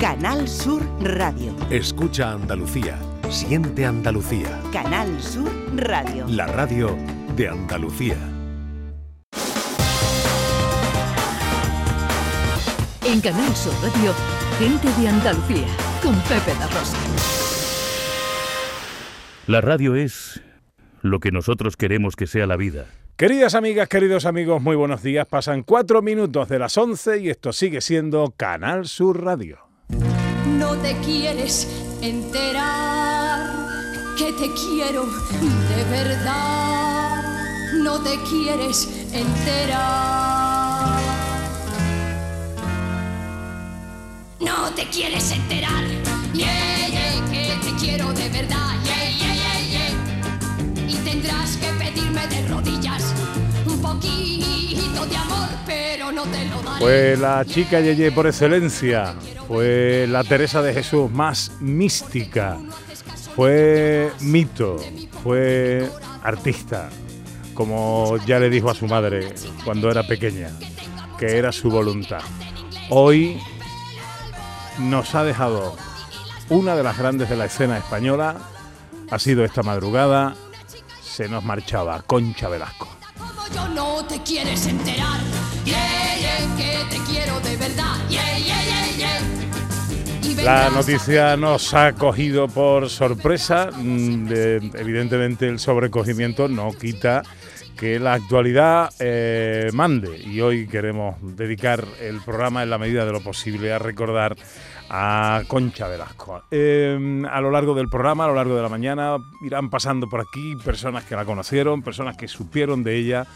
Canal Sur Radio. Escucha Andalucía. Siente Andalucía. Canal Sur Radio. La radio de Andalucía. En Canal Sur Radio, gente de Andalucía, con Pepe La Rosa. La radio es lo que nosotros queremos que sea la vida. Queridas amigas, queridos amigos, muy buenos días. Pasan cuatro minutos de las once y esto sigue siendo Canal Sur Radio. No te quieres enterar que te quiero de verdad. No te quieres enterar. No te quieres enterar. Yeah, yeah, que te quiero de verdad. Yeah, yeah, yeah, yeah. Y tendrás que pedirme de rodillas Fue la chica Yeye por excelencia. Fue la Teresa de Jesús más mística. Fue mito. Fue artista. Como ya le dijo a su madre cuando era pequeña, que era su voluntad. Hoy nos ha dejado una de las grandes de la escena española. Ha sido esta madrugada. Se nos marchaba Concha Velasco. Yo no te quieres enterar. Yeah, yeah, que te quiero de verdad. Yeah, La noticia nos ha cogido por sorpresa. Mm, de- evidentemente el sobrecogimiento no quita que la actualidad eh, mande. Y hoy queremos dedicar el programa en la medida de lo posible a recordar a Concha Velasco. Eh, a lo largo del programa, a lo largo de la mañana, irán pasando por aquí personas que la conocieron, personas que supieron de ella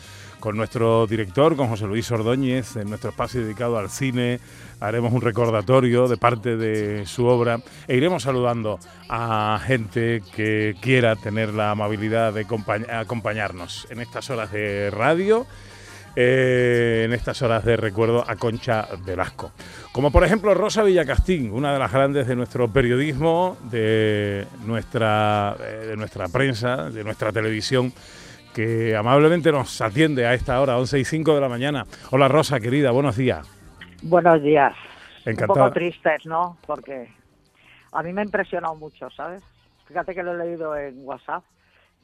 con nuestro director, con José Luis Ordóñez, en nuestro espacio dedicado al cine. Haremos un recordatorio de parte de su obra e iremos saludando a gente que quiera tener la amabilidad de acompañ- acompañarnos en estas horas de radio, eh, en estas horas de recuerdo a Concha Velasco. Como por ejemplo Rosa Villacastín, una de las grandes de nuestro periodismo, de nuestra, eh, de nuestra prensa, de nuestra televisión que amablemente nos atiende a esta hora, 11 y 5 de la mañana. Hola Rosa, querida, buenos días. Buenos días. Un poco tristes, ¿no? Porque a mí me ha impresionado mucho, ¿sabes? Fíjate que lo he leído en WhatsApp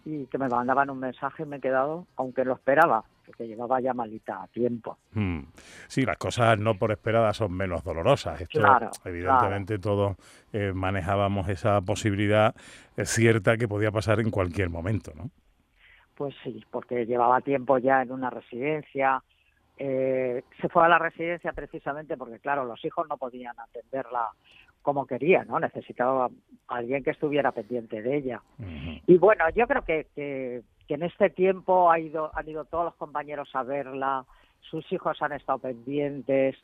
y que me mandaban un mensaje y me he quedado, aunque lo esperaba, porque llevaba ya malita a tiempo. Hmm. Sí, las cosas no por esperadas son menos dolorosas. Esto, Claro, evidentemente, todos eh, manejábamos esa posibilidad eh, cierta que podía pasar en cualquier momento, ¿no? Pues sí, porque llevaba tiempo ya en una residencia. Eh, se fue a la residencia precisamente porque, claro, los hijos no podían atenderla como querían, ¿no? Necesitaba alguien que estuviera pendiente de ella. Y bueno, yo creo que, que, que en este tiempo ha ido, han ido todos los compañeros a verla, sus hijos han estado pendientes,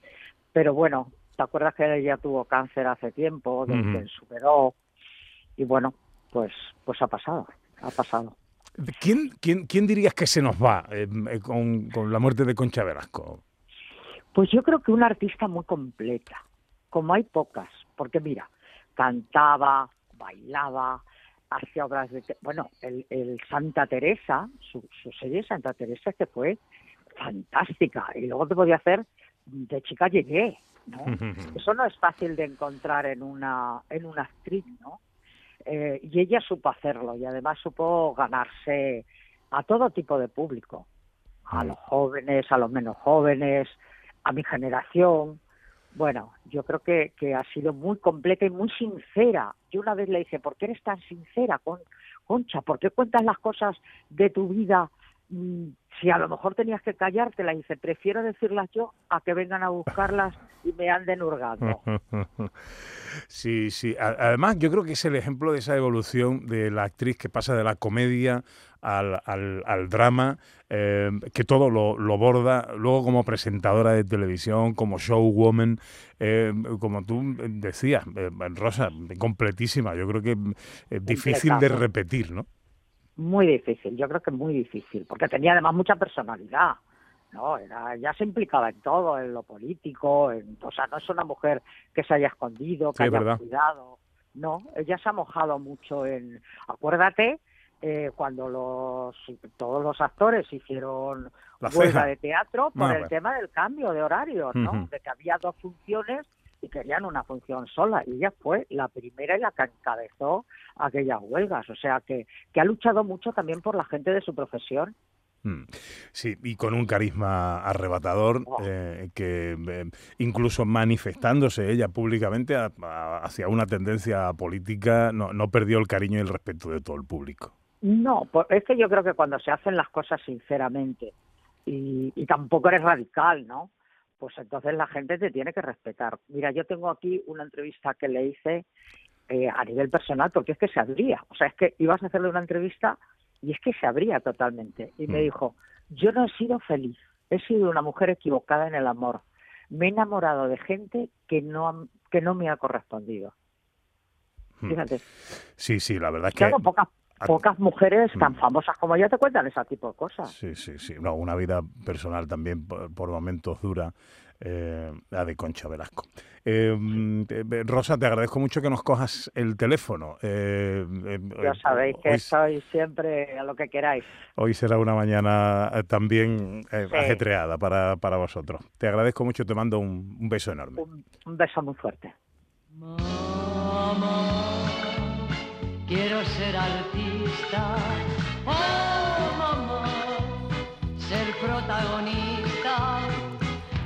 pero bueno, ¿te acuerdas que ella tuvo cáncer hace tiempo, del Ujú. que superó? Y bueno, pues, pues ha pasado, ha pasado. ¿Quién, quién, quién dirías que se nos va eh, eh, con, con la muerte de Concha Velasco? Pues yo creo que una artista muy completa, como hay pocas, porque mira, cantaba, bailaba, hacía obras de... Bueno, el, el Santa Teresa, su, su serie Santa Teresa que fue fantástica, y luego te podía hacer de chica llegué, ¿no? Eso no es fácil de encontrar en una, en una actriz, ¿no? Eh, y ella supo hacerlo y además supo ganarse a todo tipo de público, a los jóvenes, a los menos jóvenes, a mi generación. Bueno, yo creo que, ha sido muy completa y muy sincera. Yo una vez le dije, ¿por qué eres tan sincera, con, Concha? ¿Por qué cuentas las cosas de tu vida mm, si a lo mejor tenías que callártela? Dice, prefiero decirlas yo a que vengan a buscarlas y me anden hurgando. Sí, sí. Además, yo creo que es el ejemplo de esa evolución de la actriz que pasa de la comedia al, al- al drama, eh, que todo lo, lo borda, luego como presentadora de televisión, como showwoman, eh, como tú decías, eh, Rosa, completísima. Yo creo que es difícil de repetir, ¿no? Muy difícil, yo creo que muy difícil, porque tenía además mucha personalidad. No, era, ya se implicaba en todo, en lo político, en, o sea, no es una mujer que se haya escondido, que Sí, es haya verdad. cuidado. No, ella se ha mojado mucho en. Acuérdate eh, cuando los todos los actores hicieron La huelga ceja. de teatro por Ah, el tema del cambio de horarios, ¿no? Ujú. De que había dos funciones y querían una función sola. Y ella fue la primera y la que encabezó aquellas huelgas. O sea que, que ha luchado mucho también por la gente de su profesión. Mm. Sí, y con un carisma arrebatador, Oh. eh, que eh, incluso manifestándose ella públicamente a- a- hacia una tendencia política, no, no perdió el cariño y el respeto de todo el público. No, es que yo creo que cuando se hacen las cosas sinceramente y, y tampoco eres radical, ¿no? Pues entonces la gente te tiene que respetar. Mira, yo tengo aquí una entrevista que le hice eh, a nivel personal porque es que se abría. O sea, es que ibas a hacerle una entrevista y es que se abría totalmente. Y me Mm. dijo, yo no he sido feliz, he sido una mujer equivocada en el amor. Me he enamorado de gente que no, que no me ha correspondido. Mm. Fíjate. Sí, sí, la verdad es que... Claro, pocas, pocas mujeres tan Mm. famosas como ella te cuentan ese tipo de cosas. Sí, sí, sí. No, una vida personal también por, por momentos dura, eh, la de Concha Velasco. Eh, mm, eh, Rosa, te agradezco mucho que nos cojas el teléfono. Eh, eh, Ya eh, sabéis que hoy, soy siempre a lo que queráis. hoy será una mañana también eh, Sí. ajetreada para, para vosotros. Te agradezco mucho, te mando un, un beso enorme. Un, un beso muy fuerte. Mamá, quiero ser artista. Oh, mamá, ser protagonista.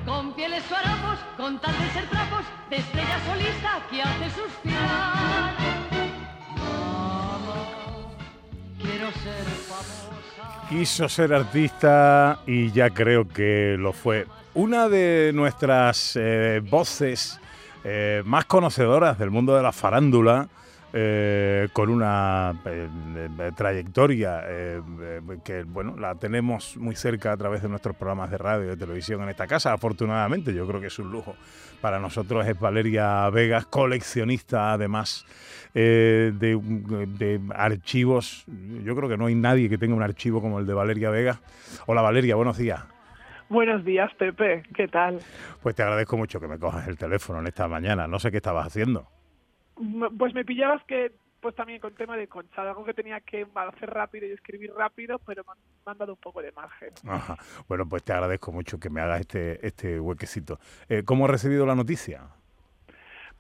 Con pieles o con tal de ser trapos, de estrella solista que hace suspirar. Mamá, quiero ser famosa. Quiso ser artista y ya creo que lo fue. Una de nuestras eh, voces eh, más conocedoras del mundo de la farándula, eh, con una eh, eh, trayectoria eh, que bueno la tenemos muy cerca a través de nuestros programas de radio y de televisión en esta casa, afortunadamente, yo creo que es un lujo. Para nosotros es Valeria Vegas, coleccionista además de, de archivos. Yo creo que no hay nadie que tenga un archivo como el de Valeria Vegas. Hola Valeria, buenos días. Buenos días, Pepe. ¿Qué tal? Pues te agradezco mucho que me cojas el teléfono en esta mañana. No sé qué estabas haciendo. Pues me pillabas que, pues también con tema de concha, algo que tenía que hacer rápido y escribir rápido, pero me han, dado un poco de margen. Ajá. Bueno, pues te agradezco mucho que me hagas este, este huequecito. Eh, ¿Cómo has recibido la noticia?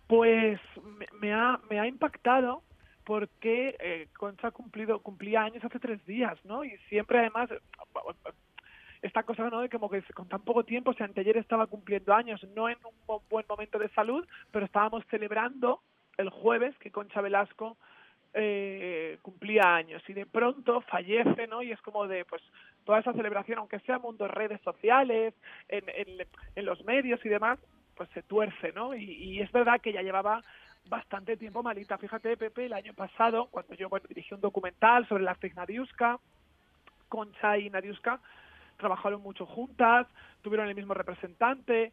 Pues me, me ha, me ha impactado porque eh, Concha ha cumplido, cumplía años hace tres días, ¿no? Y siempre además esta cosa ¿no? de como que con tan poco tiempo, si anteayer estaba cumpliendo años, no en un bu- buen momento de salud, pero estábamos celebrando el jueves que Concha Velasco eh, cumplía años y de pronto fallece, ¿no? Y es como de, pues, toda esa celebración, aunque sea mundo redes sociales, en, en, los medios y demás, pues se tuerce, ¿no? Y, y es verdad que ya llevaba bastante tiempo malita. Fíjate, Pepe, el año pasado, cuando yo bueno, dirigí un documental sobre la actriz Nadiuska, Concha y Nadiuska trabajaron mucho juntas, tuvieron el mismo representante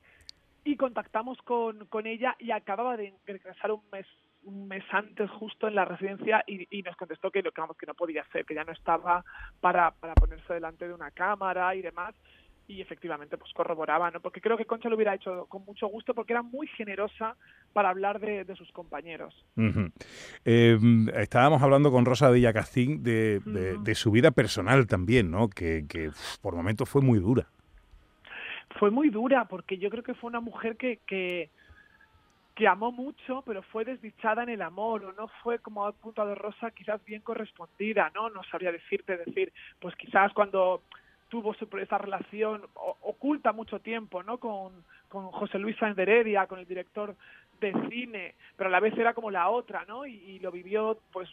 y contactamos con, con ella y acababa de regresar un mes un mes antes justo en la residencia y, y nos contestó que lo que, vamos, que no podía ser, que ya no estaba para, para ponerse delante de una cámara y demás y efectivamente pues corroboraba, ¿no? Porque creo que Concha lo hubiera hecho con mucho gusto porque era muy generosa para hablar de, de sus compañeros. Eh, estábamos hablando con Rosa Villacastín de, de, de su vida personal también, ¿no? Que, que por momentos fue muy dura. Fue muy dura porque yo creo que fue una mujer que, que, que amó mucho, pero fue desdichada en el amor, o no fue, como ha apuntado Rosa, quizás bien correspondida, ¿no? No sabría decirte, decir, pues quizás cuando tuvo su, esa relación o- oculta mucho tiempo, ¿no? Con, con José Luis Sáenz de Heredia, con el director de cine, pero a la vez era como la otra, ¿no? Y, y lo vivió, pues,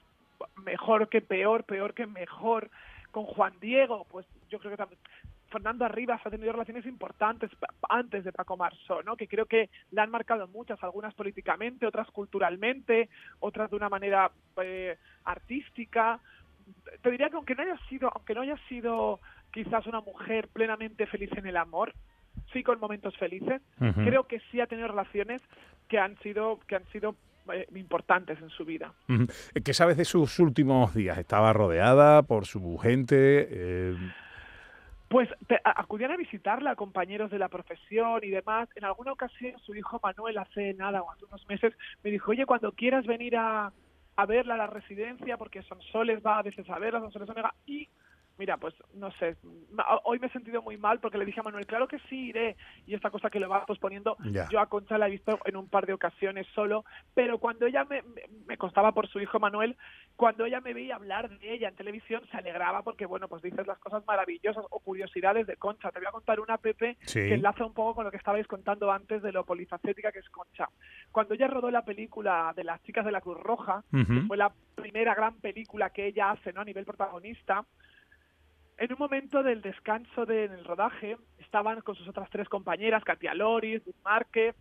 mejor que peor, peor que mejor. Con Juan Diego, pues yo creo que también Fernando Arribas ha tenido relaciones importantes antes de Paco Marsó, ¿no? que creo que le han marcado muchas, algunas políticamente, otras culturalmente, otras de una manera eh, artística. Te diría que aunque no haya sido, aunque no haya sido quizás una mujer plenamente feliz en el amor, sí con momentos felices, creo que sí ha tenido relaciones que han sido que han sido eh, importantes en su vida. ¿Qué sabes de sus últimos días? ¿Estaba rodeada por su gente? Eh, Pues te- acudían a visitarla compañeros de la profesión y demás. En alguna ocasión su hijo Manuel hace nada o hace unos meses me dijo, oye, cuando quieras venir a, a verla a la residencia, porque Sonsoles va a veces a verla, Sonsoles Omega, y mira, pues no sé, hoy me he sentido muy mal porque le dije a Manuel, claro que sí, iré, y esta cosa que lo va posponiendo, yo a Concha la he visto en un par de ocasiones solo, pero cuando ella me, me, me constaba por su hijo Manuel, cuando ella me veía hablar de ella en televisión, se alegraba porque, bueno, pues dices las cosas maravillosas o curiosidades de Concha. Te voy a contar una, Pepe, Sí. que enlaza un poco con lo que estabais contando antes de lo polifacética que es Concha. Cuando ella rodó la película de las chicas de la Cruz Roja, que fue la primera gran película que ella hace ¿no? a nivel protagonista, en un momento del descanso de, en el rodaje estaban con sus otras tres compañeras, Katia Loris, Márquez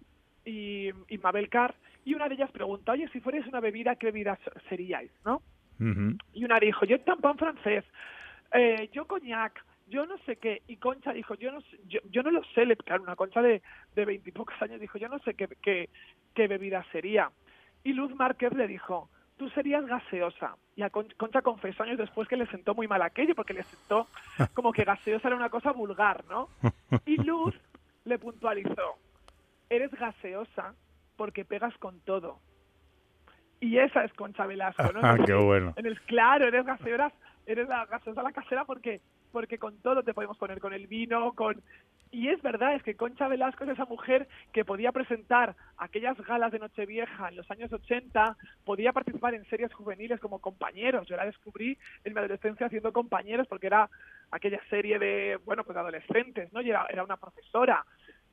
y, y Mabel Carr, y una de ellas pregunta, oye, si fuerais una bebida, ¿qué bebida seríais? ¿no? Y una dijo, yo tampón francés, eh, yo coñac, yo no sé qué. Y Concha dijo, yo no yo, yo no lo sé, le- claro, una Concha de de veintipocos años dijo, yo no sé qué, qué, qué bebida sería. Y Luz Márquez le dijo, tú serías gaseosa. Y a Con- Concha confesó años después que le sentó muy mal aquello, porque le sentó como que gaseosa era una cosa vulgar, ¿no? Y Luz le puntualizó, eres gaseosa porque pegas con todo. Y esa es Concha Velasco, ¿no? Ah, qué bueno. En el claro, eres gaseosa, eres la gaseosa la casera porque porque con todo te podemos poner con el vino, con y es verdad, es que Concha Velasco es esa mujer que podía presentar aquellas galas de Nochevieja en los años 80, podía participar en series juveniles como Compañeros. Yo la descubrí en mi adolescencia haciendo Compañeros porque era aquella serie de, bueno, pues adolescentes, ¿no? Y era, era una profesora.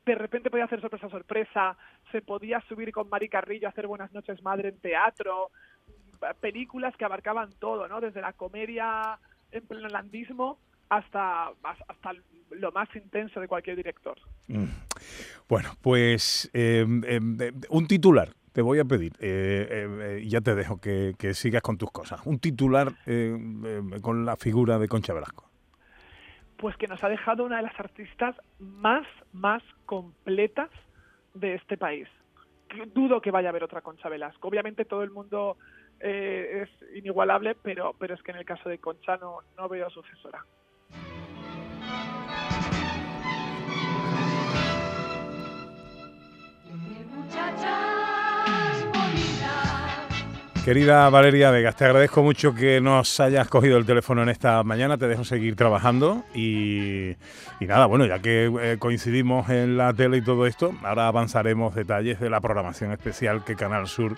De repente podía hacer sorpresa sorpresa, se podía subir con Mari Carrillo a hacer Buenas noches Madre en teatro, películas que abarcaban todo, ¿no? Desde la comedia en pleno landismo hasta, hasta lo más intenso de cualquier director. Mm. Bueno, pues eh, un titular. Te voy a pedir, eh, eh, ya te dejo que, que sigas con tus cosas. Un titular con la figura de Concha Velasco. Pues que nos ha dejado una de las artistas más, más completas de este país. Dudo que vaya a haber otra Concha Velasco. Obviamente todo el mundo eh, es inigualable, pero, pero es que en el caso de Concha no, no veo sucesora. muchacha. Querida Valeria Vegas, te agradezco mucho que nos hayas cogido el teléfono en esta mañana, te dejo seguir trabajando y, y nada, bueno, ya que eh, coincidimos en la tele y todo esto, ahora avanzaremos detalles de la programación especial que Canal Sur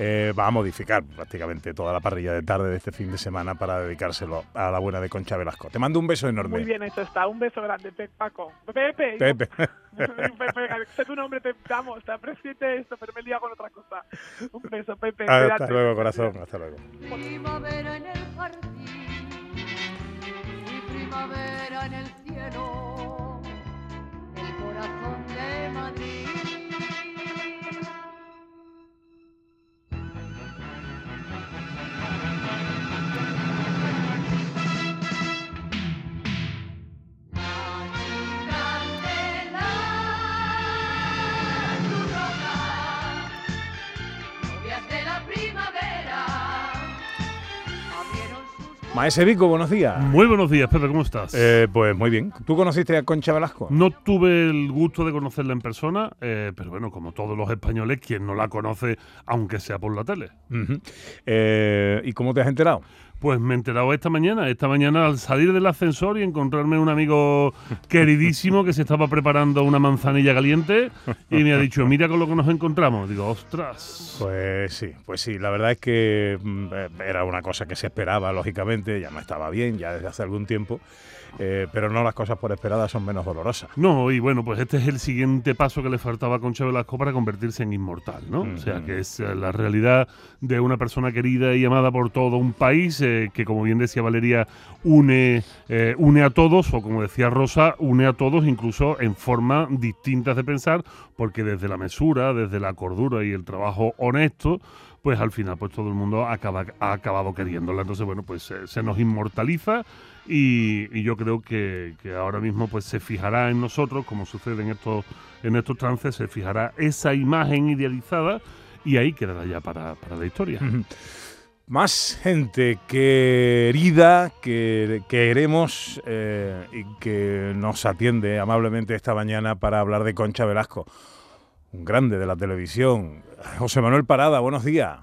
eh, va a modificar prácticamente toda la parrilla de tarde de este fin de semana para dedicárselo a la buena de Concha Velasco. Te mando un beso enorme. Muy bien hecho está. Un beso grande, Paco. Pepe. Pepe. Pepe, sé tu nombre, te amo, te aprecio esto, pero me he liado con otra cosa. Un beso, Pepe. Hasta cuídate. luego, corazón, hasta luego. Primavera en el jardín y primavera en el cielo, el corazón de Madrid. Maese Vico, buenos días. Muy buenos días, Pepe, ¿cómo estás? Eh, pues muy bien. ¿Tú conociste a Concha Velasco? No tuve el gusto de conocerla en persona, eh, pero bueno, como todos los españoles, quien no la conoce, aunque sea por la tele. Eh, ¿Y cómo te has enterado? Pues me he enterado esta mañana, esta mañana al salir del ascensor y encontrarme un amigo queridísimo que se estaba preparando una manzanilla caliente y me ha dicho, mira con lo que nos encontramos. Digo, ostras. Pues sí, pues sí, la verdad es que mm, era una cosa que se esperaba, lógicamente, ya no estaba bien, ya desde hace algún tiempo, eh, pero no las cosas por esperadas son menos dolorosas. No, y bueno, pues este es el siguiente paso que le faltaba a Concha Velasco para convertirse en inmortal, ¿no? O sea, que es eh, la realidad de una persona querida y amada por todo un país eh, que, como bien decía Valeria, une, eh, une a todos, o como decía Rosa, une a todos incluso en formas distintas de pensar, porque desde la mesura, desde la cordura y el trabajo honesto, pues al final pues todo el mundo acaba, ha acabado queriéndola. Entonces, bueno, pues eh, se nos inmortaliza y, y yo creo que, que ahora mismo pues se fijará en nosotros, como sucede en estos, en estos trances, se fijará esa imagen idealizada y ahí quedará ya para, para la historia. Más gente querida que queremos eh, y que nos atiende amablemente esta mañana para hablar de Concha Velasco, un grande de la televisión. José Manuel Parada, buenos días.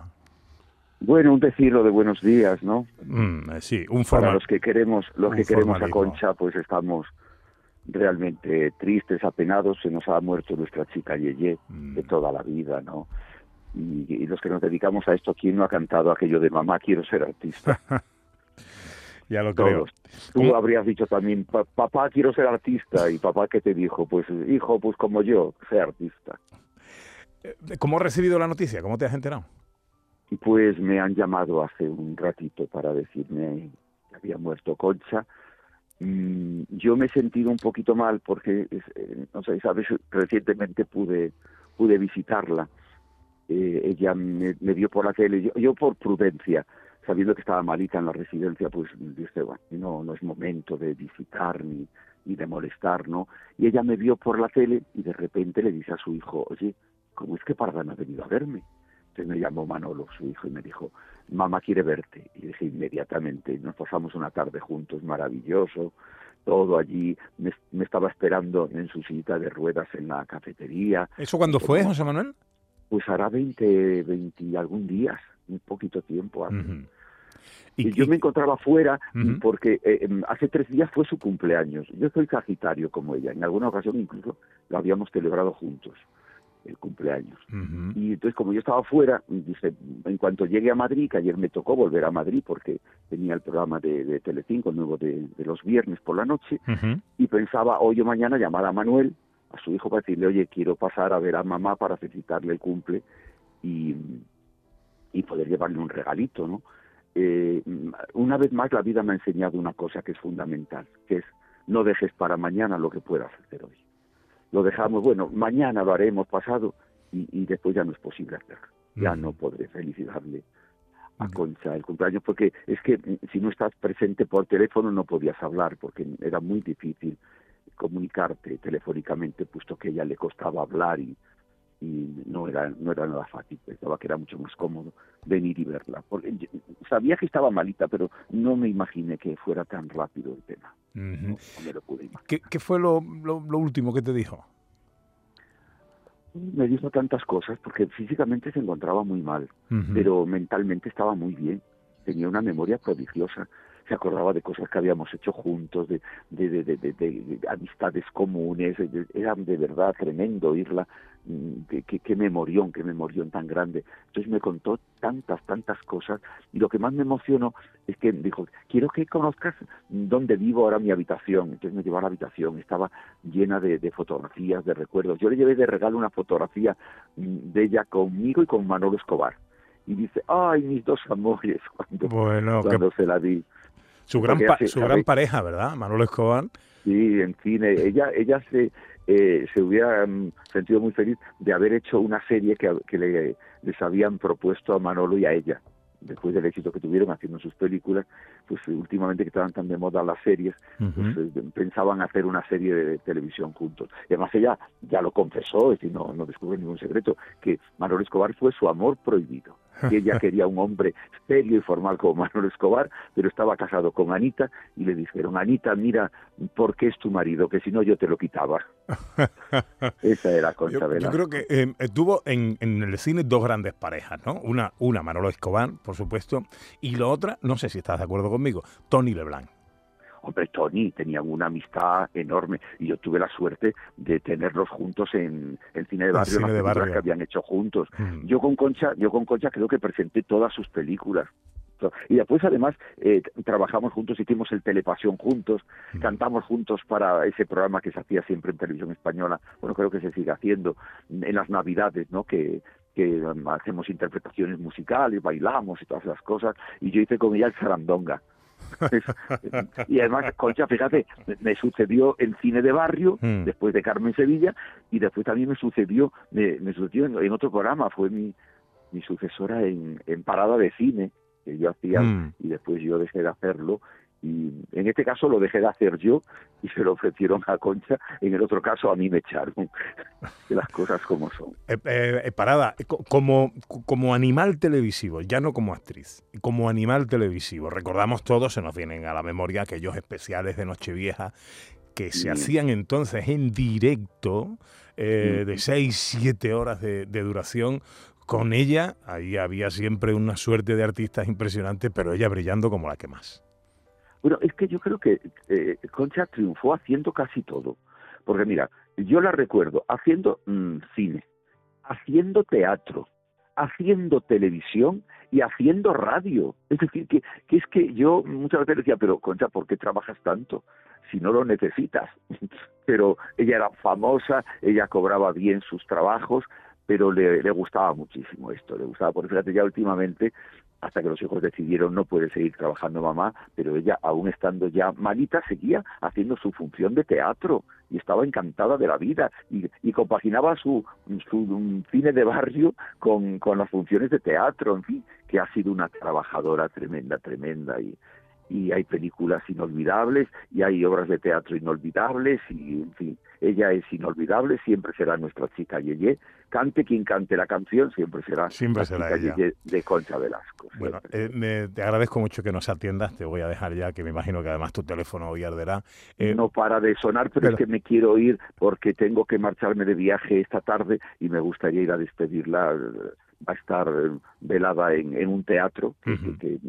Bueno, un decirlo de buenos días, ¿no? Mm, eh, sí, un Para formal. los que queremos, los que queremos a. Concha, pues estamos realmente tristes, apenados. Se nos ha muerto nuestra chica Yeye Mm. de toda la vida, ¿no? Y, y los que nos dedicamos a esto, ¿quién no ha cantado aquello de mamá quiero ser artista? Ya lo creo. Tú ¿Cómo? habrías dicho también, "Pa- papá quiero ser artista. Y papá, ¿qué te dijo? Pues hijo, pues como yo, sé artista. Eh, ¿Cómo has recibido la noticia? ¿Cómo te has enterado? Pues me han llamado hace un ratito para decirme que había muerto Concha. Mm, yo me he sentido un poquito mal porque, eh, no sé, sabes, recientemente pude pude visitarla. Eh, ella me, me vio por la tele, yo, yo por prudencia, sabiendo que estaba malita en la residencia, pues dije, bueno, no, no es momento de visitar ni, ni de molestar, ¿no? Y ella me vio por la tele y de repente le dice a su hijo, oye, ¿cómo es que Parda no ha venido a verme? Entonces me llamó Manolo, su hijo, y me dijo, mamá quiere verte. Y dije inmediatamente, nos pasamos una tarde juntos, maravilloso, todo allí, me, me estaba esperando en su silla de ruedas en la cafetería. ¿Eso cuándo fue, José Manuel? Pues hará 20, 20 y algún días, un poquito tiempo antes. Y, yo me encontraba fuera porque eh, em, hace tres días fue su cumpleaños. Yo soy Sagitario como ella. En alguna ocasión incluso lo habíamos celebrado juntos, el cumpleaños. Y entonces, como yo estaba fuera, dice, en cuanto llegue a Madrid, que ayer me tocó volver a Madrid porque tenía el programa de, de Telecinco nuevo de, de los viernes por la noche, y pensaba hoy o mañana llamar a Manuel, a su hijo, para decirle, oye, quiero pasar a ver a mamá para felicitarle el cumple y, y poder llevarle un regalito, ¿no? Eh, una vez más la vida me ha enseñado una cosa que es fundamental, que es no dejes para mañana lo que puedas hacer hoy. Lo dejamos, bueno, mañana lo haremos pasado y, y después ya no es posible hacerlo. Ya no podré felicitarle a Concha el cumpleaños porque es que mm, si no estás presente por teléfono no podías hablar porque era muy difícil comunicarte telefónicamente puesto que a ella le costaba hablar y, y no era no era nada fácil pensaba que era mucho más cómodo venir y verla porque sabía que estaba malita pero no me imaginé que fuera tan rápido el tema Ujú. no, no me lo pude imaginar ¿Qué, qué fue lo, lo- lo último que te dijo? me dijo tantas cosas porque físicamente se encontraba muy mal Ujú. pero mentalmente estaba muy bien. Tenía una memoria prodigiosa. Se acordaba de cosas que habíamos hecho juntos, de, de, de, de- de- de- de amistades comunes. era de verdad tremendo oírla. Mm, Qué, qué, memorión, qué memorión tan grande. Entonces me contó tantas, tantas cosas. Y lo que más me emocionó es que dijo, quiero que conozcas dónde vivo ahora mi habitación. Entonces me llevó a la habitación. Estaba llena de, de fotografías, de recuerdos. Yo le llevé de regalo una fotografía mm, de ella conmigo y con Manolo Escobar y dice, ay, mis dos amores, cuando, Bueno, cuando se la di. Su gran, pa- hace- su gran pareja, ¿verdad? Manolo Escobar. Sí, en cine. Ella, ella se, eh, se hubiera mm, sentido muy feliz de haber hecho una serie que, que le, les habían propuesto a Manolo y a ella. Después del éxito que tuvieron haciendo sus películas, pues eh, últimamente que estaban tan de moda las series, pues, eh, pensaban hacer una serie de televisión juntos. Y además ella ya lo confesó, es decir, no, no descubre ningún secreto, que Manolo Escobar fue su amor prohibido. Que ella quería un hombre serio y formal como Manolo Escobar, pero estaba casado con Anita y le dijeron, Anita, mira, ¿por qué es tu marido? Que si no yo te lo quitaba. Esa era Concha Yo, yo creo que eh, tuvo en, en el cine dos grandes parejas, ¿no? Una, una Manolo Escobar, por supuesto, y la otra, no sé si estás de acuerdo conmigo, Tony Leblanc. Hombre, Tony, tenían una amistad enorme y yo tuve la suerte de tenerlos juntos en el cine de En barrio, cine las de películas barrio. que habían hecho juntos. Mm. Yo con Concha, yo con Concha creo que presenté todas sus películas. Y después además eh, trabajamos juntos, hicimos el Telepasión juntos, Mm. cantamos juntos para ese programa que se hacía siempre en televisión española, bueno creo que se sigue haciendo en las navidades, ¿no? Que, que um, hacemos interpretaciones musicales, bailamos y todas esas cosas, y yo hice con ella el Sarandonga. y además, Concha, fíjate, me- sucedió en cine de barrio, Mm. después de Carmen Sevilla, y después también me sucedió, me, me sucedió en, en otro programa, fue mi, mi sucesora en, en Parada de Cine, que yo hacía, Mm. y después yo dejé de hacerlo, y en este caso lo dejé de hacer yo, y se lo ofrecieron a Concha, en el otro caso a mí me echaron, de las cosas como son. Eh, eh, eh, Parada, co- como, como animal televisivo, ya no como actriz, como animal televisivo, recordamos todos, se nos vienen a la memoria aquellos especiales de Nochevieja que se hacían entonces en directo, eh, de 6, 7 horas de, de duración, con ella, ahí había siempre una suerte de artistas impresionante, pero ella brillando como la que más. Bueno, es que yo creo que eh, Concha triunfó haciendo casi todo. Porque mira, yo la recuerdo haciendo mm, cine, haciendo teatro, haciendo televisión y haciendo radio. Es decir, que, que es que yo muchas veces decía, pero Concha, ¿por qué trabajas tanto? Si no lo necesitas. pero ella era famosa, ella cobraba bien sus trabajos, pero le, le gustaba muchísimo esto, le gustaba, por fíjate, ya últimamente hasta que los hijos decidieron no puede seguir trabajando mamá, pero ella, aún estando ya malita, seguía haciendo su función de teatro y estaba encantada de la vida y, y compaginaba su, su cine de barrio con, con las funciones de teatro, en fin, que ha sido una trabajadora tremenda, tremenda y, y hay películas inolvidables y hay obras de teatro inolvidables y en fin, ella es inolvidable, siempre será nuestra chica Yeye, cante quien cante la canción, siempre será siempre la será chica Yeye de Concha Velasco. Bueno, eh, me, te agradezco mucho que nos atiendas, te voy a dejar ya, que me imagino que además tu teléfono hoy arderá. Eh, no para de sonar, pero, pero- es que me quiero ir porque tengo que marcharme de viaje esta tarde y me gustaría ir a despedirla. Va a estar eh, velada en, en un teatro que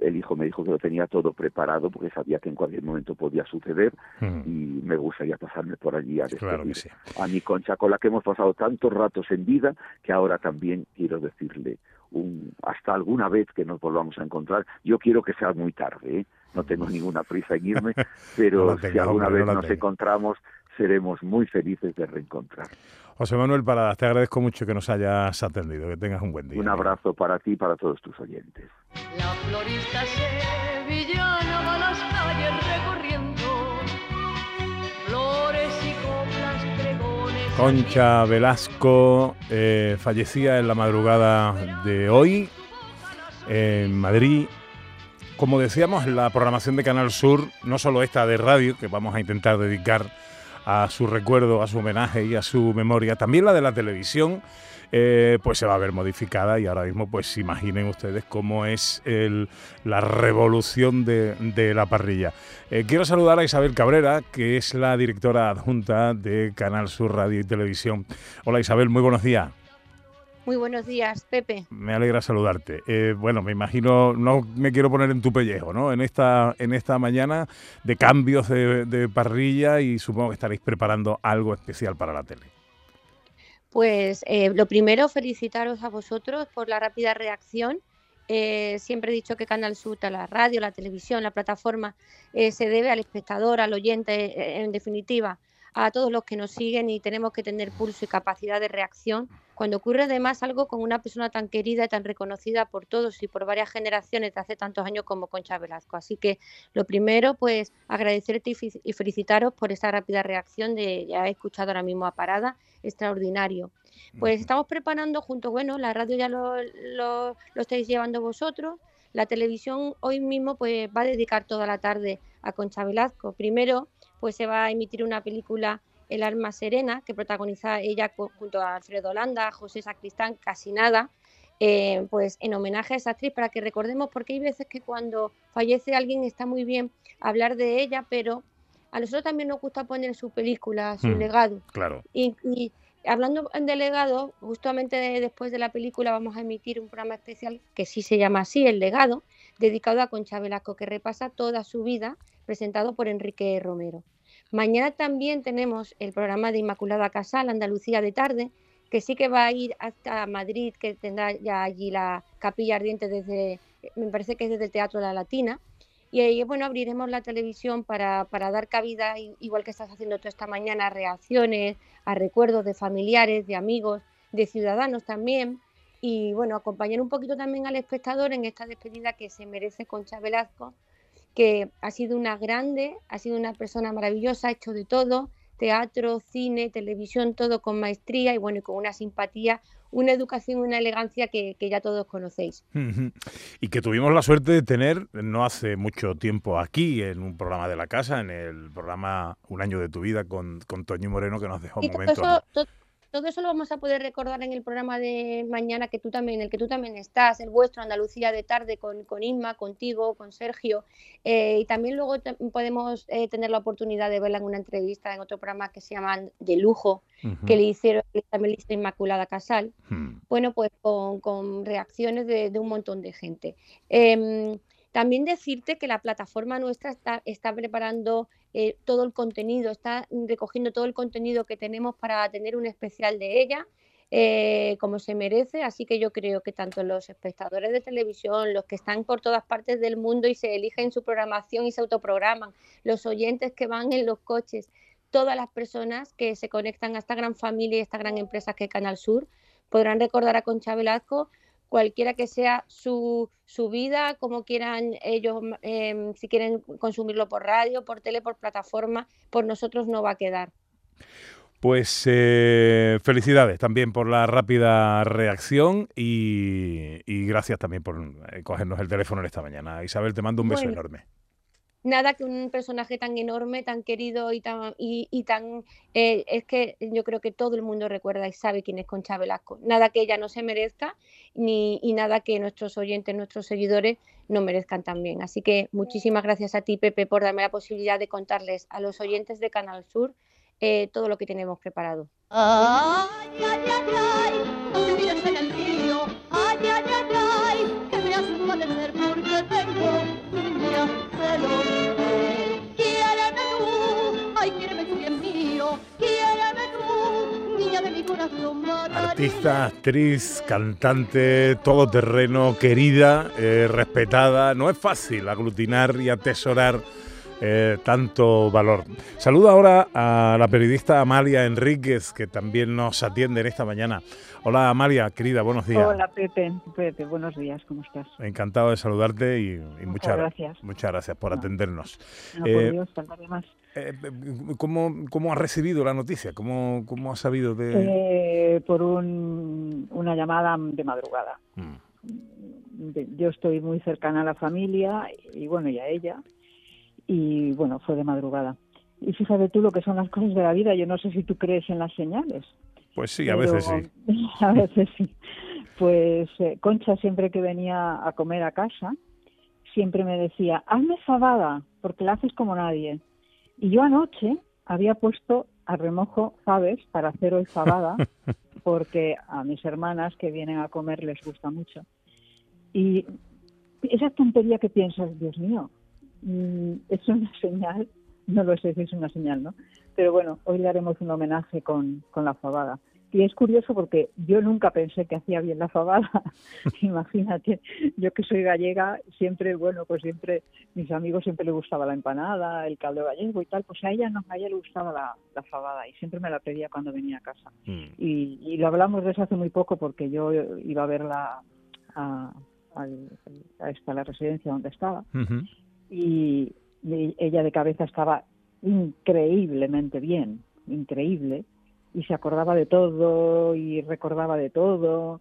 el hijo me dijo que lo tenía todo preparado porque sabía que en cualquier momento podía suceder Ujú. y me gustaría pasarme por allí a despedir Claro que sí. a mi concha con la que hemos pasado tantos ratos en vida que ahora también quiero decirle un, hasta alguna vez que nos volvamos a encontrar. Yo quiero que sea muy tarde, ¿eh? no tengo ninguna prisa en irme, pero No si alguna hombre, no vez la nos encontramos seremos muy felices de reencontrar. José Manuel Paradas, te agradezco mucho que nos hayas atendido, que tengas un buen día. Un abrazo para ti y para todos tus oyentes. La florista sevillana va a las calles recorriendo flores y coplas, pregones. Concha Velasco eh, fallecía en la madrugada de hoy en Madrid. Como decíamos, la programación de Canal Sur, no solo esta de radio, que vamos a intentar dedicar a su recuerdo, a su homenaje y a su memoria, también la de la televisión, eh, pues se va a ver modificada y ahora mismo pues imaginen ustedes cómo es la revolución de, de la parrilla. Eh, quiero saludar a Isabel Cabrera, que es la directora adjunta de Canal Sur Radio y Televisión. Hola Isabel, muy buenos días. Muy buenos días, Pepe. Me alegra saludarte. Eh, bueno, me imagino, no me quiero poner en tu pellejo, ¿no? En esta, en esta mañana de cambios de, de parrilla y supongo que estaréis preparando algo especial para la tele. Pues eh, lo primero, felicitaros a vosotros por la rápida reacción. Eh, siempre he dicho que Canal Sur, la radio, la televisión, la plataforma, eh, se debe al espectador, al oyente, en definitiva, a todos los que nos siguen y tenemos que tener pulso y capacidad de reacción. Cuando ocurre además algo con una persona tan querida y tan reconocida por todos y por varias generaciones de hace tantos años como Concha Velasco. Así que lo primero, pues agradecerte y, felicitaros por esta rápida reacción de, ya he escuchado ahora mismo a Parada, extraordinario. Pues estamos preparando junto, bueno, la radio ya lo, lo, lo estáis llevando vosotros, la televisión hoy mismo pues va a dedicar toda la tarde a Concha Velasco. Primero, pues se va a emitir una película El alma serena, que protagoniza ella junto a Alfredo Landa, José Sacristán, casi nada, eh, pues en homenaje a esa actriz, para que recordemos, porque hay veces que cuando fallece alguien está muy bien hablar de ella, pero a nosotros también nos gusta poner su película, su Mm. legado. Claro. Y, y hablando en delegado, justamente de- después de la película vamos a emitir un programa especial que sí se llama así, El Legado, dedicado a Concha Velasco, que repasa toda su vida, presentado por Enrique Romero. Mañana también tenemos el programa de Inmaculada Casal, Andalucía de tarde, que sí que va a ir hasta Madrid, que tendrá ya allí la capilla ardiente desde, me parece que es desde el Teatro La Latina. Y ahí, bueno, abriremos la televisión para, para dar cabida, igual que estás haciendo tú esta mañana, a reacciones, a recuerdos de familiares, de amigos, de ciudadanos también. Y bueno, acompañar un poquito también al espectador en esta despedida que se merece Concha Velasco, que ha sido una grande, ha sido una persona maravillosa, ha hecho de todo, teatro, cine, televisión, todo con maestría y bueno, y con una simpatía, una educación, una elegancia que, que ya todos conocéis. Y que tuvimos la suerte de tener no hace mucho tiempo aquí, en un programa de la casa, en el programa Un año de tu vida con, con Toño Moreno, que nos dejó Y todo momentos. eso, todo eso lo vamos a poder recordar en el programa de mañana que tú también, en el que tú también estás, el vuestro Andalucía de tarde con, con Inma, contigo, con Sergio. Eh, y también luego podemos eh, tener la oportunidad de verla en una entrevista en otro programa que se llama De Lujo, que le hicieron también le hizo Inmaculada Casal. Hmm. Bueno, pues con, con reacciones de, de, un montón de gente. Em, también decirte que la plataforma nuestra está, está preparando eh, todo el contenido, está recogiendo todo el contenido que tenemos para tener un especial de ella. Eh, como se merece, así que yo creo que tanto los espectadores de televisión, los que están por todas partes del mundo y se eligen su programación y se autoprograman, los oyentes que van en los coches, todas las personas que se conectan a esta gran familia y esta gran empresa que es Canal Sur, podrán recordar a Concha Velasco cualquiera que sea su, su vida, como quieran ellos, em, si quieren consumirlo por radio, por tele, por plataforma, por nosotros no va a quedar. Pues eh, felicidades también por la rápida reacción y, gracias también por eh, cogernos el teléfono esta mañana. Isabel, te mando un beso enorme nada que un personaje tan enorme, tan querido y tan y, tan eh, es que yo creo que todo el mundo recuerda y sabe quién es Concha Velasco. Nada que ella no se merezca ni y nada que nuestros oyentes, nuestros seguidores no merezcan también. Así que muchísimas gracias a ti, Pepe, por darme la posibilidad de contarles a los oyentes de Canal Sur eh, todo lo que tenemos preparado. Artista, actriz, cantante, todoterreno, querida, eh, respetada. No es fácil aglutinar y atesorar eh, tanto valor. Saludo ahora a la periodista Amalia Enríquez, que también nos atiende en esta mañana. Hola Amalia, querida, buenos días. Hola Pepe, Pepe buenos días, ¿cómo estás? Encantado de saludarte y, muchas, gracias. Muchas gracias por atendernos. No, por eh, Dios, más. Eh, ¿cómo, ¿Cómo has recibido la noticia? ¿Cómo, cómo has sabido de...? por un, una llamada de madrugada. Mm. yo estoy muy cercana a la familia y bueno, y a ella y bueno, fue de madrugada. Y fíjate tú lo que son las cosas de la vida. Yo no sé si tú crees en las señales. Pues sí, a veces sí. A veces sí. Pues eh, Concha siempre que venía a comer a casa, siempre me decía, hazme fabada, porque la haces como nadie. Y yo anoche había puesto a remojo faves para hacer hoy fabada, porque a mis hermanas que vienen a comer les gusta mucho. Y esa tontería que piensas, Dios mío, Mm, es una señal, no lo sé si es una señal, ¿no? Pero bueno, hoy le haremos un homenaje con, con la fabada. Y es curioso porque yo nunca pensé que hacía bien la fabada. Imagínate, yo que soy gallega, siempre, bueno, pues siempre, mis amigos siempre le gustaba la empanada, el caldo gallego y tal, pues a ella no, a ella le gustaba la, la fabada y siempre me la pedía cuando venía a casa. Mm. Y, y, lo hablamos de eso hace muy poco porque yo iba a verla a, a, esta, la residencia donde estaba y, ella de cabeza estaba increíblemente bien, increíble, y se acordaba de todo y recordaba de todo.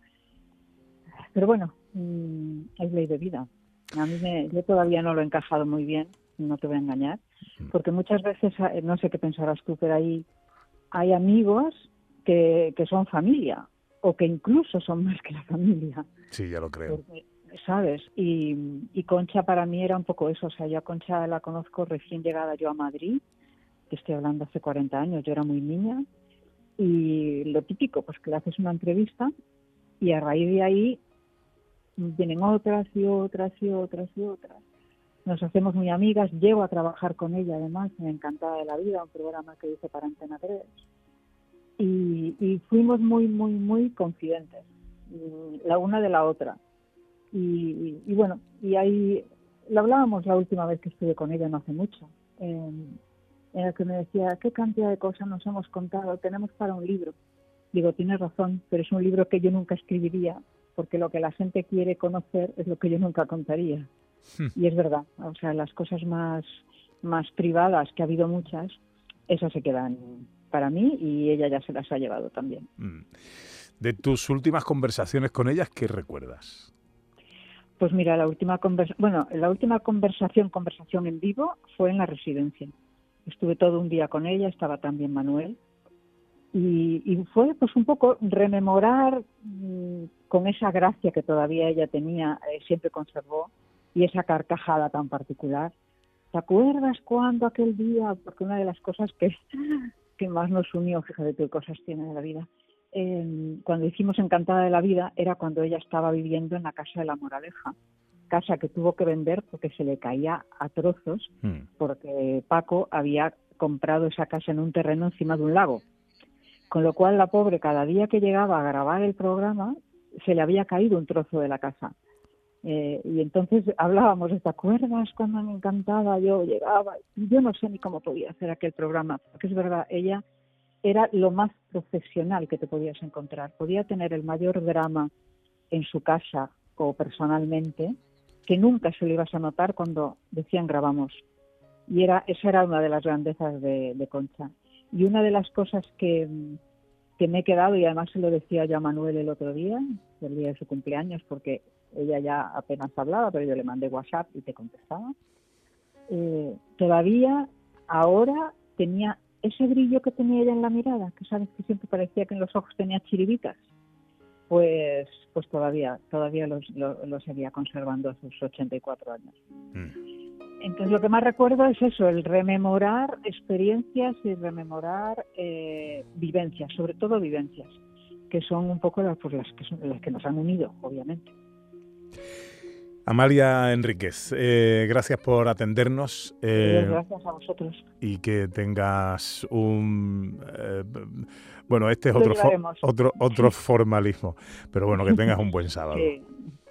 Pero bueno, mm, es ley de vida. A mí me, yo todavía no lo he encajado muy bien, no te voy a engañar, porque muchas veces, eh, no sé qué pensarás tú, pero hay, hay amigos que, que son familia o que incluso son más que la familia. Sí, ya lo creo. ¿sabes? Y, Concha para mí era un poco eso, o sea, yo a Concha la conozco recién llegada yo a Madrid, que estoy hablando hace 40 años, yo era muy niña, y lo típico, pues que le haces una entrevista y a raíz de ahí vienen otras y otras y otras y otras. Nos hacemos muy amigas, llego a trabajar con ella además, me encantaba de la vida, un programa que hice para Antena 3. Y, y fuimos muy, muy, muy confidentes, la una de la otra y, bueno, y ahí lo hablábamos la última vez que estuve con ella, no hace mucho, en el que me decía, ¿qué cantidad de cosas nos hemos contado? Tenemos para un libro. Digo, tienes razón, pero es un libro que yo nunca escribiría, porque lo que la gente quiere conocer es lo que yo nunca contaría. Hmm. Y es verdad, o sea, las cosas más, más privadas, que ha habido muchas, esas se quedan para mí y ella ya se las ha llevado también. Hmm. De tus últimas conversaciones con ellas, ¿qué recuerdas? Pues mira, la última bueno, la última conversación, conversación en vivo, fue en la residencia. Estuve todo un día con ella, estaba también Manuel, Y, fue pues un poco rememorar mm, con esa gracia que todavía ella tenía, eh, siempre conservó, y esa carcajada tan particular. ¿Te acuerdas cuando aquel día? Porque una de las cosas que, que más nos unió, fíjate qué cosas tiene de la vida, eh, cuando hicimos Encantada de la Vida era cuando ella estaba viviendo en la Casa de la Moraleja, casa que tuvo que vender porque se le caía a trozos, porque Paco había comprado esa casa en un terreno encima de un lago. Con lo cual la pobre cada día que llegaba a grabar el programa se le había caído un trozo de la casa. Eh, y entonces hablábamos, ¿te acuerdas cuando me encantaba? Yo llegaba, yo no sé ni cómo podía hacer aquel programa, porque es verdad, ella era lo más profesional que te podías encontrar. Podía tener el mayor drama en su casa o personalmente, que nunca se lo ibas a notar cuando decían grabamos. Y era, esa era una de las grandezas de, de Concha. Y una de las cosas que, que me he quedado, y además se lo decía yo a Manuel el otro día, el día de su cumpleaños, porque ella ya apenas hablaba, pero yo le mandé WhatsApp y te contestaba. Eh, todavía ahora tenía ese brillo que tenía ella en la mirada, que sabes que siempre parecía que en los ojos tenía chiribitas, pues, pues todavía, todavía los, lo, lo seguía conservando a sus 84 años. Entonces lo que más recuerdo es eso, el rememorar experiencias y rememorar eh, vivencias, sobre todo vivencias, que son un poco las, pues, las, que son, las que nos han unido, obviamente. Amalia Enríquez, eh, gracias por atendernos. eh, gracias a vosotros. y que tengas un eh, bueno este es otro otro otro formalismo pero bueno que tengas un buen sábado Sí,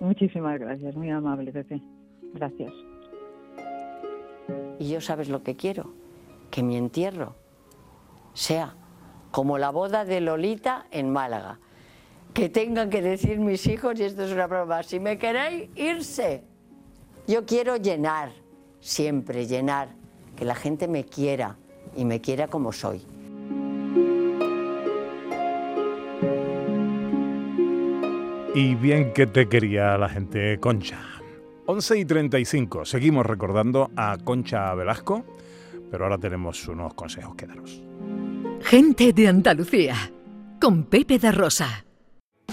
muchísimas gracias, muy amable, Pepe. Gracias. Y yo sabes lo que quiero, que mi entierro sea como la boda de Lolita en Málaga. Que tengan que decir mis hijos, y esto es una broma, si me queréis, irse. Yo quiero llenar, siempre llenar, que la gente me quiera y me quiera como soy. y bien que te quería la gente Concha 11 y 35 seguimos recordando a Concha Velasco pero ahora tenemos unos consejos que daros Gente de Andalucía, con Pepe da Rosa.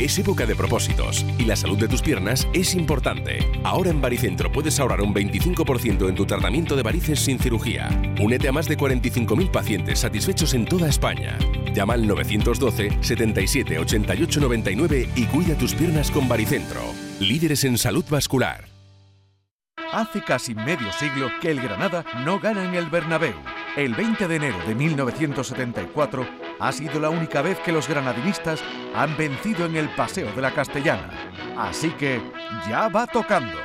Es época de propósitos y la salud de tus piernas es importante. Ahora en Baricentro puedes ahorrar un 25% en tu tratamiento de varices sin cirugía. Únete a más de 45.000 pacientes satisfechos en toda España. Llama al 912 77 88 99 y cuida tus piernas con Baricentro. Líderes en salud vascular. Hace casi medio siglo que el Granada no gana en el Bernabéu. El 20 de enero de 1974 ha sido la única vez que los granadinistas han vencido en el Paseo de la Castellana. Así que ya va tocando.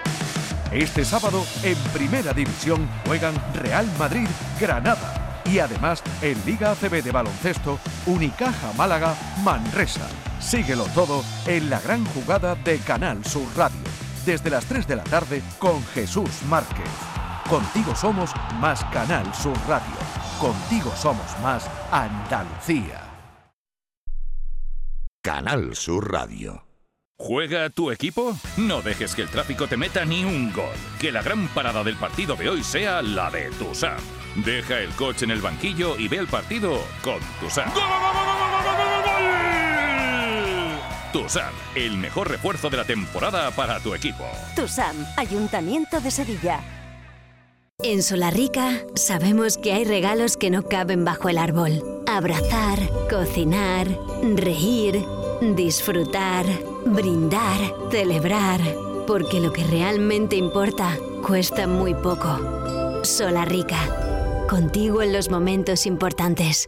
Este sábado en Primera División juegan Real Madrid Granada y además en Liga ACB de baloncesto Unicaja Málaga Manresa. Síguelo todo en la gran jugada de Canal Sur Radio desde las 3 de la tarde con Jesús Márquez. Contigo somos más Canal Sur Radio. Contigo somos más Andalucía. Canal Sur Radio. ¿Juega tu equipo? No dejes que el tráfico te meta ni un gol. Que la gran parada del partido de hoy sea la de Tusam. Deja el coche en el banquillo y ve el partido con Tusam. Tusam, el mejor refuerzo de la temporada para tu equipo. TUSAM, Ayuntamiento de Sevilla. En Solarrica sabemos que hay regalos que no caben bajo el árbol. Abrazar, cocinar, reír, disfrutar, brindar, celebrar. Porque lo que realmente importa cuesta muy poco. Solarrica. Contigo en los momentos importantes.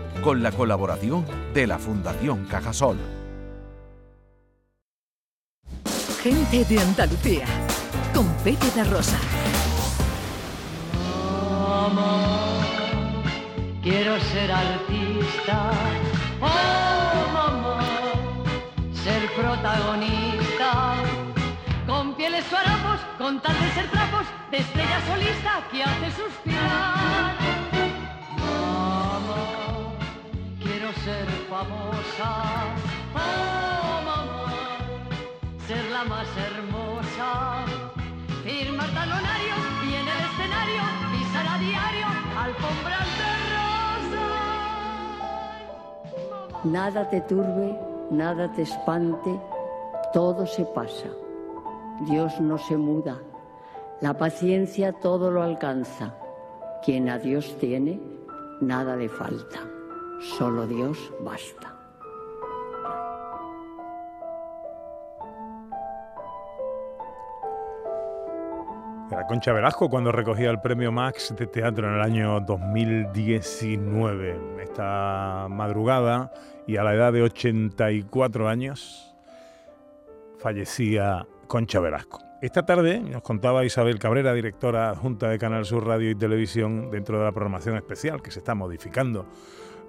con la colaboración de la Fundación Cajasol. Gente de Andalucía, con Pepe da Rosa. Mamá, quiero ser artista. Oh, mamá, ser protagonista. Con pieles o harapos, con tal de ser trapos, de estrella solista que hace suspirar. Ser famosa. Oh, mamá, ser la más hermosa. Firmar talonarios y en el escenario pisar a diario alfombras de rosa. Nada te turbe, nada te espante, todo se pasa. Dios no se muda, la paciencia todo lo alcanza. Quien a Dios tiene, nada le falta, solo Dios basta. Era Concha Velasco cuando recogía el premio Max de teatro en el año 2019. Esta madrugada y a la edad de 84 años fallecía Concha Velasco. Esta tarde nos contaba Isabel Cabrera, directora adjunta de Canal Sur Radio y Televisión, dentro de la programación especial que se está modificando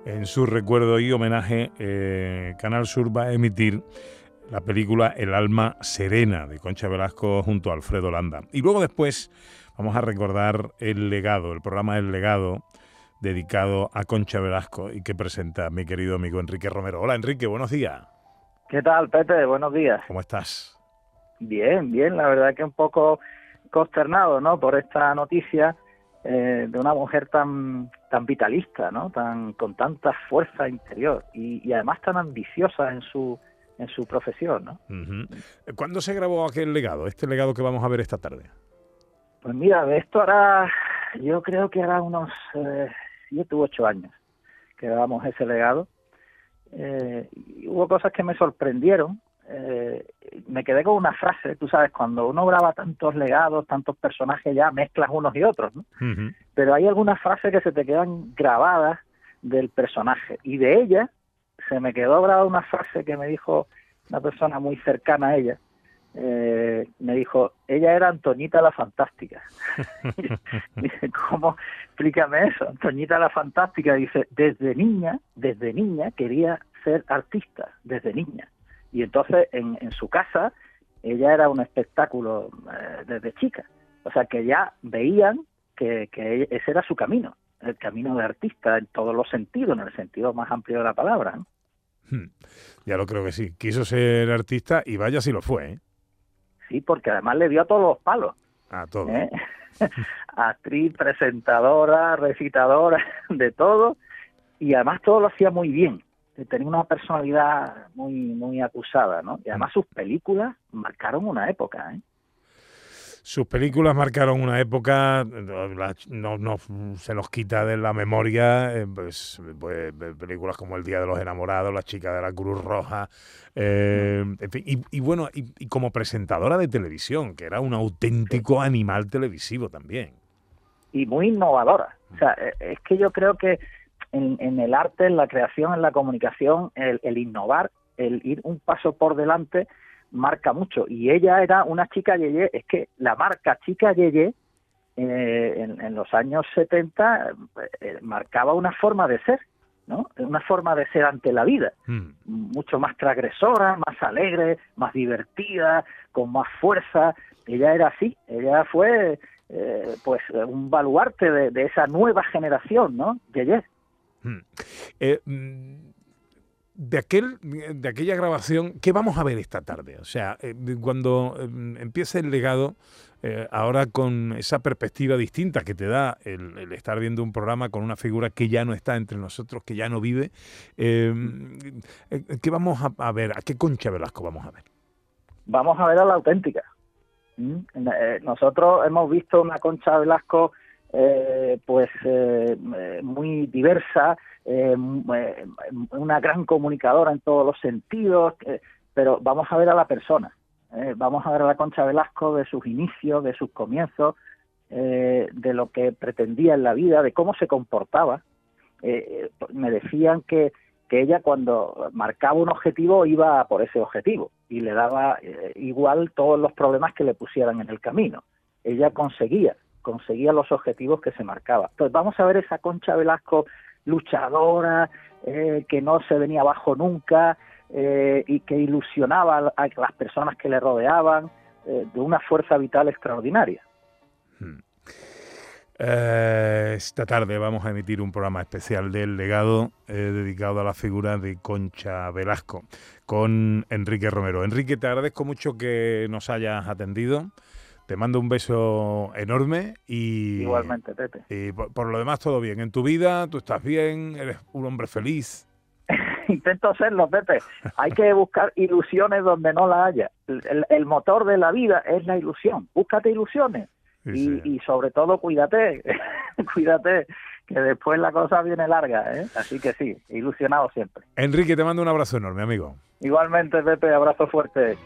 en su recuerdo y homenaje, eh, Canal Sur va a emitir la película El alma serena de Concha Velasco junto a Alfredo Landa. Y luego después vamos a recordar El legado, el programa El legado dedicado a Concha Velasco y que presenta mi querido amigo Enrique Romero. Hola Enrique, buenos días. ¿Qué tal, Pepe? Buenos días. ¿Cómo estás? Bien, bien, la verdad que un poco consternado, ¿no? Por esta noticia eh, de una mujer tan tan vitalista, ¿no? Tan con tanta fuerza interior y, y además tan ambiciosa en su en su profesión, ¿no? Ujú. ¿Cuándo se grabó aquel legado, este legado que vamos a ver esta tarde? Pues mira, de esto hará, yo creo que hará unos eh, siete u ocho años que grabamos ese legado. Eh, y hubo cosas que me sorprendieron. Eh, me quedé con una frase, tú sabes, cuando uno graba tantos legados, tantos personajes, ya mezclas unos y otros, ¿no? Pero hay algunas frases que se te quedan grabadas del personaje. Y de ella se me quedó grabada una frase que me dijo una persona muy cercana a ella. Eh, me dijo, ella era Antoñita la Fantástica. Dice, ¿cómo? Explícame eso. Antoñita la Fantástica dice, desde niña, desde niña quería ser artista, desde niña. Y entonces en, en su casa ella era un espectáculo eh, desde chica. O sea que ya veían que, que ella- ese era su camino, el camino de artista en todos los sentidos, en el sentido más amplio de la palabra. ¿no? Hmm. Ya lo creo que sí. Quiso ser artista y vaya si lo fue, ¿eh? Sí, porque además le dio a todos los palos. A todo. ¿eh? Actriz, presentadora, recitadora, de todo. Y además todo lo hacía muy bien. Tenía una personalidad muy muy acusada, ¿no? Y además sus películas marcaron una época, ¿eh? Sus películas marcaron una época, no, no se nos quita de la memoria, eh, pues, pues, películas como El Día de los Enamorados, La chica de la Cruz Roja, eh, en fin, y, y, bueno, y, y, como presentadora de televisión, que era un auténtico animal televisivo también. Y muy innovadora. O sea, eh, es que yo creo que en, en el arte, en la creación, en la comunicación, el, el innovar, el ir un paso por delante, marca mucho. Y ella era una chica Yeye, es que la marca chica Yeye eh, en, en, los años 70 eh, marcaba una forma de ser, ¿no? Una forma de ser ante la vida, mm. mucho más transgresora, más alegre, más divertida, con más fuerza. Ella era así, ella fue eh, pues un baluarte de, de, esa nueva generación, ¿no? Yeye. Mm. Eh, mm, de, aquel, de aquella grabación, ¿qué vamos a ver esta tarde? O sea, eh, cuando eh, empiece el legado, eh, ahora con esa perspectiva distinta que te da el, estar viendo un programa con una figura que ya no está entre nosotros, que ya no vive, eh, ¿qué vamos a, a, ver? ¿A qué Concha Velasco vamos a ver? Vamos a ver a la auténtica. ¿Mm? Nosotros hemos visto una Concha Velasco eh, pues eh, muy diversa, eh, una gran comunicadora en todos los sentidos, pero vamos a ver a la persona, vamos a ver a la Concha Velasco de sus inicios, de sus comienzos, de lo que pretendía en la vida, de cómo se comportaba. me decían que, que ella cuando marcaba un objetivo iba por ese objetivo y le daba igual todos los problemas que le pusieran en el camino. Ella conseguía conseguía los objetivos que se marcaba. Entonces vamos a ver esa Concha Velasco luchadora, eh, que no se venía abajo nunca eh, y que ilusionaba a las personas que le rodeaban eh, de una fuerza vital extraordinaria. Hmm. Esta tarde vamos a emitir un programa especial del legado dedicado a la figura de Concha Velasco con Enrique Romero. Enrique, te agradezco mucho que nos hayas atendido. Te mando un beso enorme y... Igualmente, Pepe. Y por, por, lo demás todo bien. En tu vida, tú estás bien, eres un hombre feliz. Intento serlo, Pepe. Hay que buscar ilusiones donde no la haya. El, el motor de la vida es la ilusión. Búscate ilusiones. Sí, y, sí. y, sobre todo cuídate, cuídate, que después la cosa viene larga. ¿eh? Así que sí, ilusionado siempre. Enrique, te mando un abrazo enorme, amigo. Igualmente, Pepe, abrazo fuerte.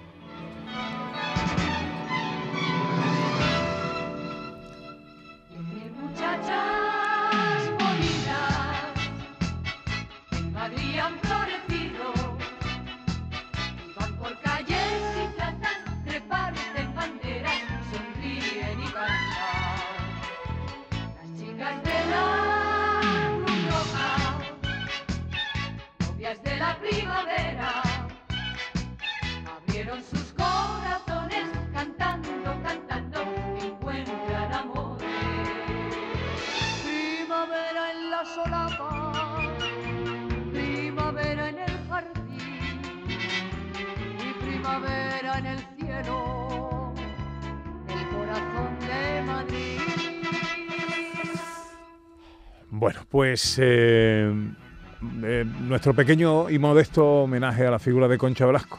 Bueno, pues eh, eh, nuestro pequeño y modesto homenaje a la figura de Concha Velasco.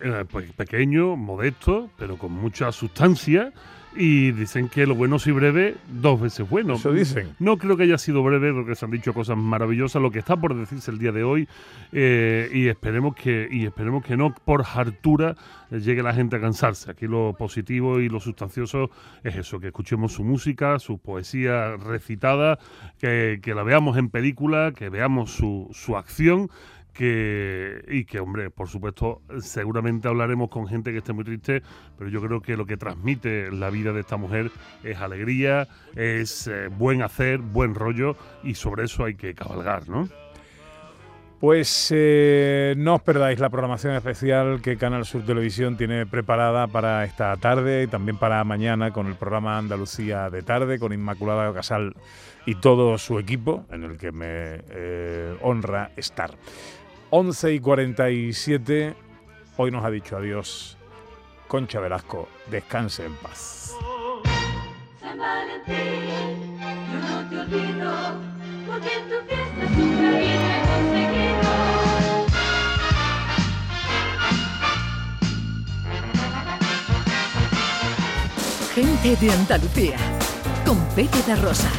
Eh, pues pequeño, modesto, pero con mucha sustancia y dicen que lo bueno si breve, dos veces bueno. Eso dicen. No creo que haya sido breve, porque se han dicho cosas maravillosas, lo que está por decirse el día de hoy, eh, y esperemos que y esperemos que no por hartura llegue la gente a cansarse. Aquí lo positivo y lo sustancioso es eso, que escuchemos su música, su poesía recitada, que, que la veamos en película, que veamos su, su acción que, y que, hombre, por supuesto, seguramente hablaremos con gente que esté muy triste, pero yo creo que lo que transmite la vida de esta mujer es alegría, es eh, buen hacer, buen rollo, y sobre eso hay que cabalgar, ¿no? Pues eh, no os perdáis la programación especial que Canal Sur Televisión tiene preparada para esta tarde y también para mañana con el programa Andalucía de tarde con Inmaculada Casal y todo su equipo en el que me eh, honra estar. 11 y 47, hoy nos ha dicho adiós Concha Velasco. Descanse en paz. San Valentín, yo no te olvido, porque en tu fiesta siempre conseguido. Gente de Andalucía, con Peque de Rosa.